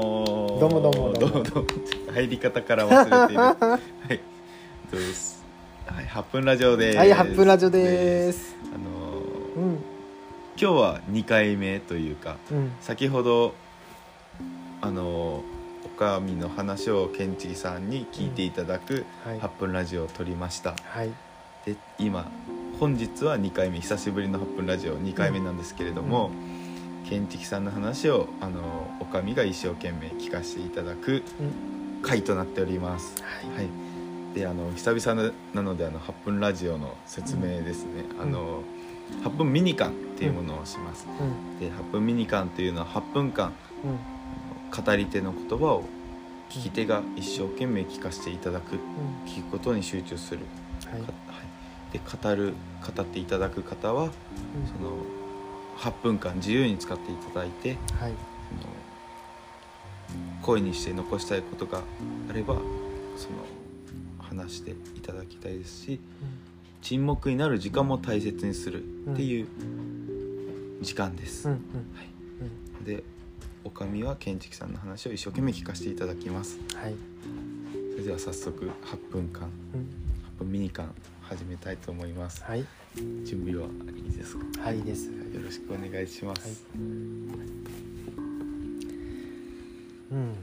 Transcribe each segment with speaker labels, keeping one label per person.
Speaker 1: も
Speaker 2: どうもどうもどうも。
Speaker 1: どうも入り方から忘れている。はい。どうです。はい8分ラジオです。
Speaker 2: はい8分ラジオです。
Speaker 1: あのー
Speaker 2: うん。
Speaker 1: 今日は2回目というか
Speaker 2: うん。
Speaker 1: 先ほどあのーおかみの話をケンチキさんに聞いていただく
Speaker 2: はい。
Speaker 1: 8分ラジオを撮りました。
Speaker 2: はい。
Speaker 1: で今本日は2回目。久しぶりの8分ラジオ2回目なんですけれども、ケンチキさんの話をあのおかみが一生懸命聞かせていただく
Speaker 2: うん。
Speaker 1: 回となっております、
Speaker 2: はい。
Speaker 1: はい、であの久々ななのであの8分ラジオの説明ですね、
Speaker 2: ん。
Speaker 1: あの8分ミニカンっていうものをします、
Speaker 2: うん。
Speaker 1: で8分ミニカンというのは8分間
Speaker 2: うん。
Speaker 1: 語り手の言葉を聞き手が一生懸命聞かせていただく
Speaker 2: うん。
Speaker 1: 聞くことに集中する、
Speaker 2: はい。
Speaker 1: かはい、で語る語っていただく方はその8分間自由に使っていただいて
Speaker 2: はい。
Speaker 1: その声にして残したいことがあればその話していただきたいですし沈黙になる時間も大切にするっていう時間です。
Speaker 2: うんうん。
Speaker 1: はい、でおかみは建築さんの話を一生懸命聞かせていただきます。
Speaker 2: はい。
Speaker 1: それでは早速8分間。
Speaker 2: うん。
Speaker 1: 8分ミニ間始めたいと思います。
Speaker 2: はい。
Speaker 1: 準備はいいですか？
Speaker 2: はいいです。
Speaker 1: よろしくお願いします。
Speaker 2: うん。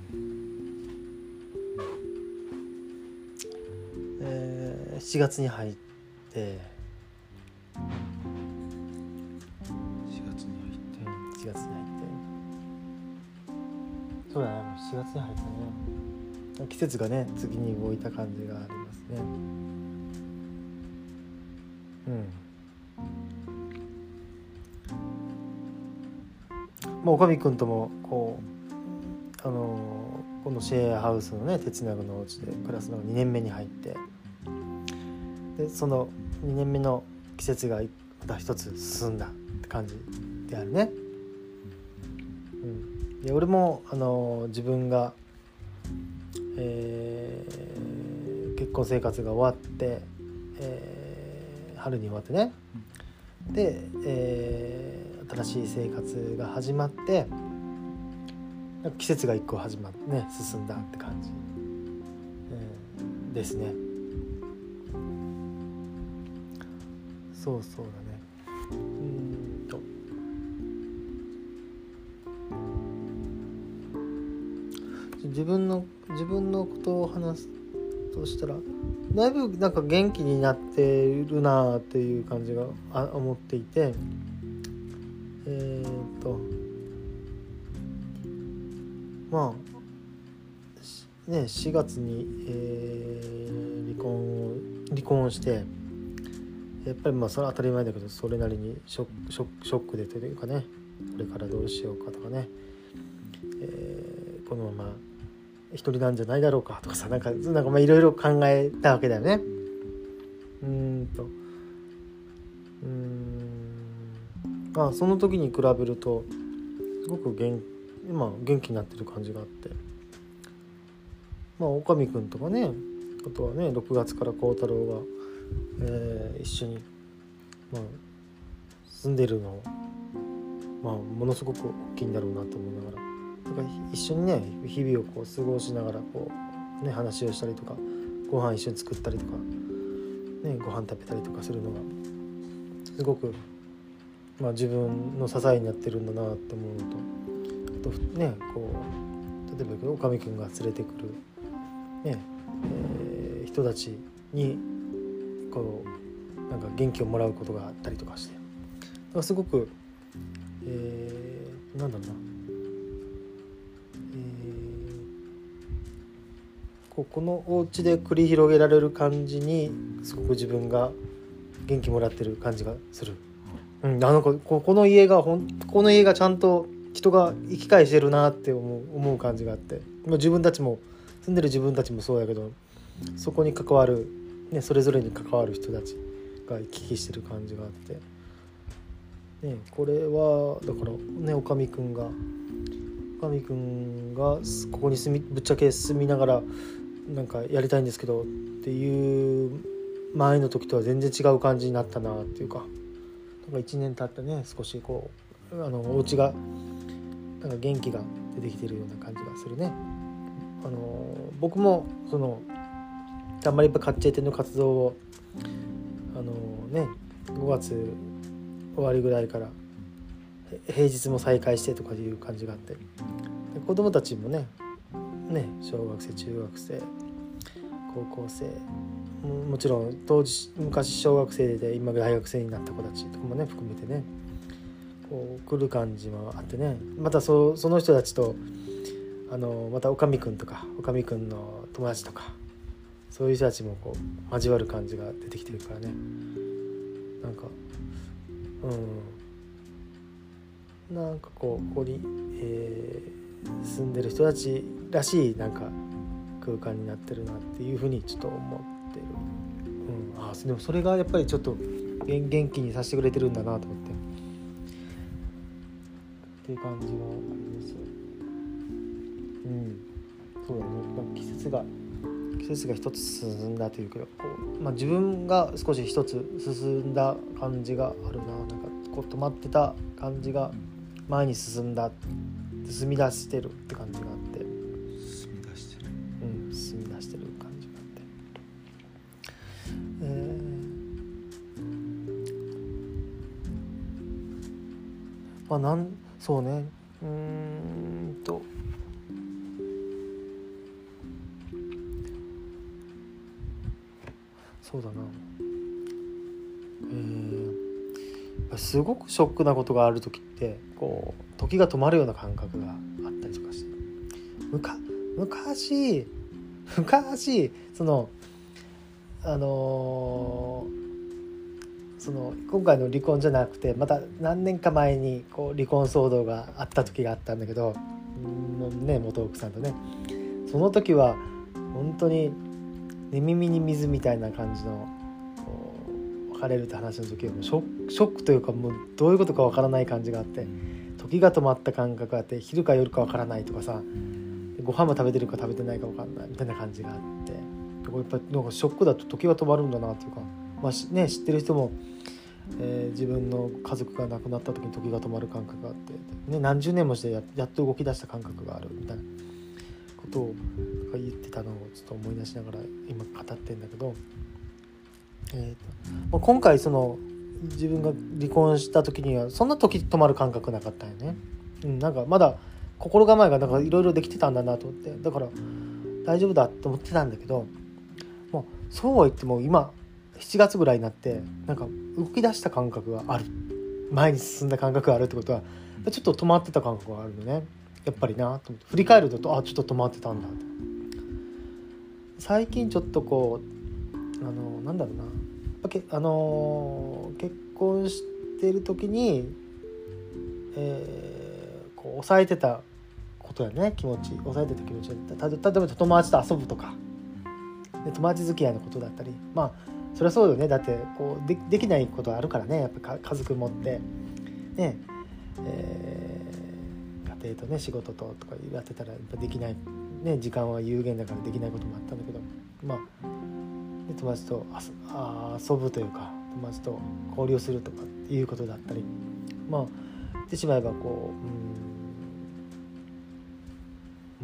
Speaker 2: えー、7月に入って。
Speaker 1: 4月に入って。
Speaker 2: うん7月に入って。そうだね。もう7月に入ったね。季節がね次に動いた感じがありますね。うんまあおかみくんともこうあのーこのシェアハウスのね鉄長のお家で暮らすのが2年目に入って。でその2年目の季節がまた一つ進んだって感じであるね。うん、で俺もあの自分が、えー結婚生活が終わって、えー春に終わってねで、えー新しい生活が始まってなんか季節が一個始まってね進んだって感じ、うんですね。そうそうだね。うんと。自分の自分のことを話すとしたらだいぶなんか元気になってるなっていう感じが思っていてえー、とまあね4月に、えー離婚を離婚してやっぱりまあそれは当たり前だけどそれなりにショショショックでというかねこれからどうしようかとかね、えーこのまま一人なんじゃないだろうかとかさなんかなんかまあいろいろ考えたわけだよね。うんと。うん。あその時に比べるとすごく元,、まあ、元気になってる感じがあって。まあおかみくんとかねあとはね6月から孝太郎が、えー一緒に、まあ、住んでるの、まあ、ものすごく大きいんだろうなと思いながら。なんか一緒にね日々をこう過ごしながらこう、ね、話をしたりとかご飯一緒に作ったりとか、ね、ご飯食べたりとかするのがすごく、まあ、自分の支えになってるんだなって思うのとあとねこう例えばおかみくんが連れてくる、ねえー人たちにこうなんか元気をもらうことがあったりとかしてだからすごく、えーなんだろうな、ここのお家で繰り広げられる感じにすごく自分が元気もらってる感じがする。うん、あのこここの家がほんこの家がちゃんと人が生き返してるなって思う思う感じがあってまあ自分たちも住んでる自分たちもそうやけどそこに関わる、ね、それぞれに関わる人たちが行き来してる感じがあって、ね、これはだからねおかみくんがおかみくんがすここに住みぶっちゃけ住みながらなんかやりたいんですけどっていう前の時とは全然違う感じになったなっていうかなんか1年経ってね少しこうあのお家がなんか元気が出てきてるような感じがするね。あの僕もそのあんまりやっぱカッチの活動をあのね5月終わりぐらいから平日も再開してとかいう感じがあってで子供たちもねね小学生中学生高校生。ももちろん当時昔小学生で今大学生になった子たちとかもね含めてね。こう来る感じもあってね。またそその人たちとあのまたおかみくんとかおかみくんの友達とかそういう人たちもこう交わる感じが出てきてるからね。なんかうん。なんかこうここに、えー、住んでる人たちらしいなんか空間になってるなっていうふうにちょっと思ってる、うん、あでもそれがやっぱりちょっと元気にさせてくれてるんだなと思って。っていう感じがあります。うん。そうだね、まあ、季節が季節が一つ進んだというかこう、まあ、自分が少し一つ進んだ感じがあるな。なんかこう止まってた感じが前に進んだ。進み出してるって感じがあって。
Speaker 1: 進み出してる。
Speaker 2: うん進み出してる感じがあって。えー、まあなんそうね。うーんと。そうだなすごくショックなことがある時ってこう時が止まるような感覚があったりとかして。むか昔昔そのあのーその今回の離婚じゃなくてまた何年か前にこう離婚騒動があった時があったんだけどうんね元奥さんとね。その時は本当に寝耳に水みたいな感じのこう別れるって話の時はもうショックというかもうどういうことかわからない感じがあって時が止まった感覚があって昼か夜かわからないとかさご飯も食べてるか食べてないかわかんないみたいな感じがあってやっぱなんかショックだと時が止まるんだなっていうか、まあね、知ってる人も、えー自分の家族が亡くなった時に時が止まる感覚があって、ね、何十年もしてややっと動き出した感覚があるみたいな。ことを言ってたのをちょっと思い出しながら今語ってんだけど、えーとま今回その自分が離婚した時にはそんな時止まる感覚なかったよね。うん、なんかまだ心構えがなんかいろいろできてたんだなと思って。だから大丈夫だと思ってたんだけどもうそうは言っても今7月ぐらいになってなんか動き出した感覚がある。前に進んだ感覚があるってことはちょっと止まってた感覚があるのね。やっぱりなと思って。振り返るとあちょっと止まってたんだ。最近ちょっとこうあのなんだろうな。やっぱけあの結婚してる時に、えーこう抑えてたことやね。気持ち。抑えてた気持ちた。例えば友達と遊ぶとか。で友達付き合いのことだったり。まあそりゃそうよね。だってこうでできないことあるからね。やっぱ家族持って。ね。えー家庭とね仕事ととかやってたらやっぱできない、ね、時間は有限だからできないこともあったんだけど。まあ友達と遊ぶというか友達と交流するとかっていうことだったりまあ言ってしまえばこう、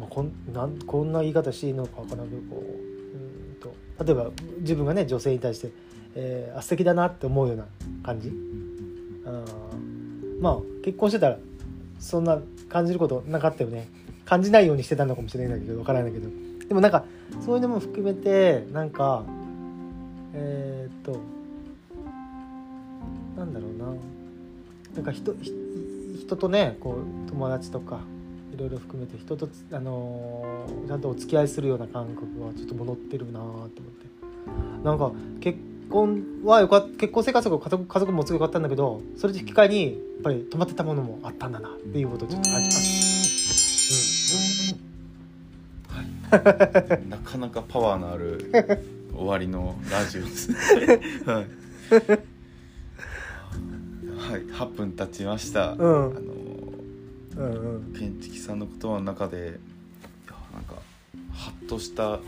Speaker 2: うんまあ、こんなんこんな言い方していいのかわからんけどこううんと例えば自分がね女性に対して、えー、あ素敵だなって思うような感じ？あまあ結婚してたらそんな感じることなかったよね。感じないようにしてたのかもしれないけどわからないけど。でもなんかそういうのも含めてなんかえーっとなんだろうな。なんか人ひ人とねこう友達とかいろいろ含めて人とつ、あのーちゃんとお付き合いするような感覚がちょっと戻ってるなと思って。なんか結婚はよかっ結婚生活が家族家族もすごい良かったんだけどそれと引き換えにやっぱり止まってたものもあったんだなっていうことをちょっと感じます。
Speaker 1: なかなかパワーのある終わりのラジオです。ね はい、はい、8分経ちました、
Speaker 2: うん。
Speaker 1: あの
Speaker 2: うんうん。
Speaker 1: 建築さんの言葉の中でなんかハッとした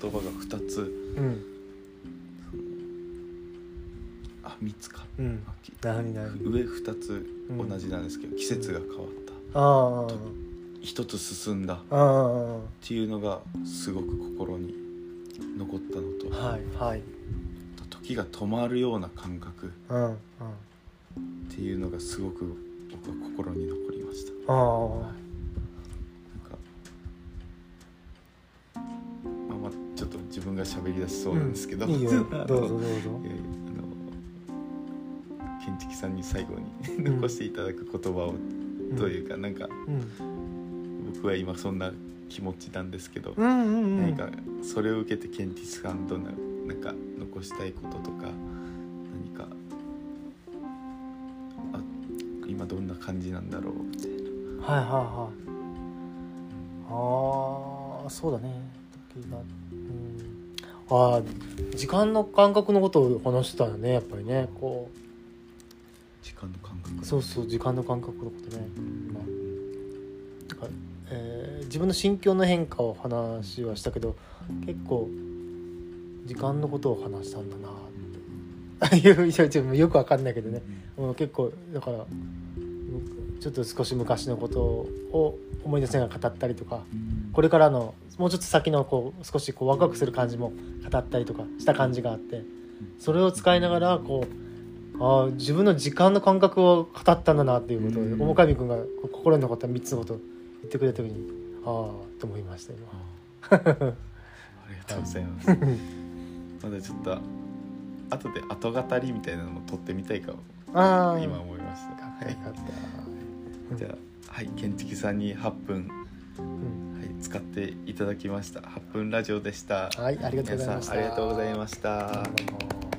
Speaker 1: 言葉が2つ。
Speaker 2: うん。
Speaker 1: あ3つか。
Speaker 2: うん。何何？
Speaker 1: 上2つ同じなんですけど、季節が変わった。
Speaker 2: ああ
Speaker 1: 一つ進んだ。っ
Speaker 2: うんうんうん
Speaker 1: ていうのがすごく心に残ったのと、
Speaker 2: はいはい。
Speaker 1: 時が止まるような感覚
Speaker 2: うんうん。
Speaker 1: っていうのがすごく僕は心に残りました。
Speaker 2: ああ。
Speaker 1: なんかまあまあちょっと自分が喋り出しそうなんですけど、
Speaker 2: いいよ。
Speaker 1: あの
Speaker 2: どうぞどうぞ。
Speaker 1: あの建築さんに最後に
Speaker 2: うん。
Speaker 1: 残していただく言葉を、というかなんか
Speaker 2: うん。
Speaker 1: 僕は今そんな気持ちなんですけど、
Speaker 2: うんうんうん。
Speaker 1: 何かそれを受けてケンティスさんとななんか残したいこととか何かあ今どんな感じなんだろうみたいな。
Speaker 2: はいはいはい。ああそうだね。時が。うん。ああ時間の感覚のことを話してたよねやっぱりね。こ
Speaker 1: 時間の感覚。
Speaker 2: うそうそう時間の感覚のことね、まあ。かえー自分の心境の変化を話はしたけど結構時間のことを話したんだなって。いうよくわかんないけどね。うん、結構だからむちょっと少し昔のことを思い出しながら語ったりとかこれからのもうちょっと先のこう少しこうワクワクする感じも語ったりとかした感じがあってそれを使いながらこうあー自分の時間の感覚を語ったんだなっていうことを
Speaker 1: うん。
Speaker 2: 面上君が心に残った3つのこと。を言ってくれた時にああと思いました
Speaker 1: あ ありがとうございます。まだちょっと後で後語りみたいなのも撮ってみたいかも。
Speaker 2: 今ああ
Speaker 1: 今思いました
Speaker 2: かっこよかった。
Speaker 1: じゃあはい建築さんに8分、
Speaker 2: うん。
Speaker 1: はい、使っていただきました。8分ラジオでした。
Speaker 2: はいありがとうございました。
Speaker 1: 皆さんありがとうございました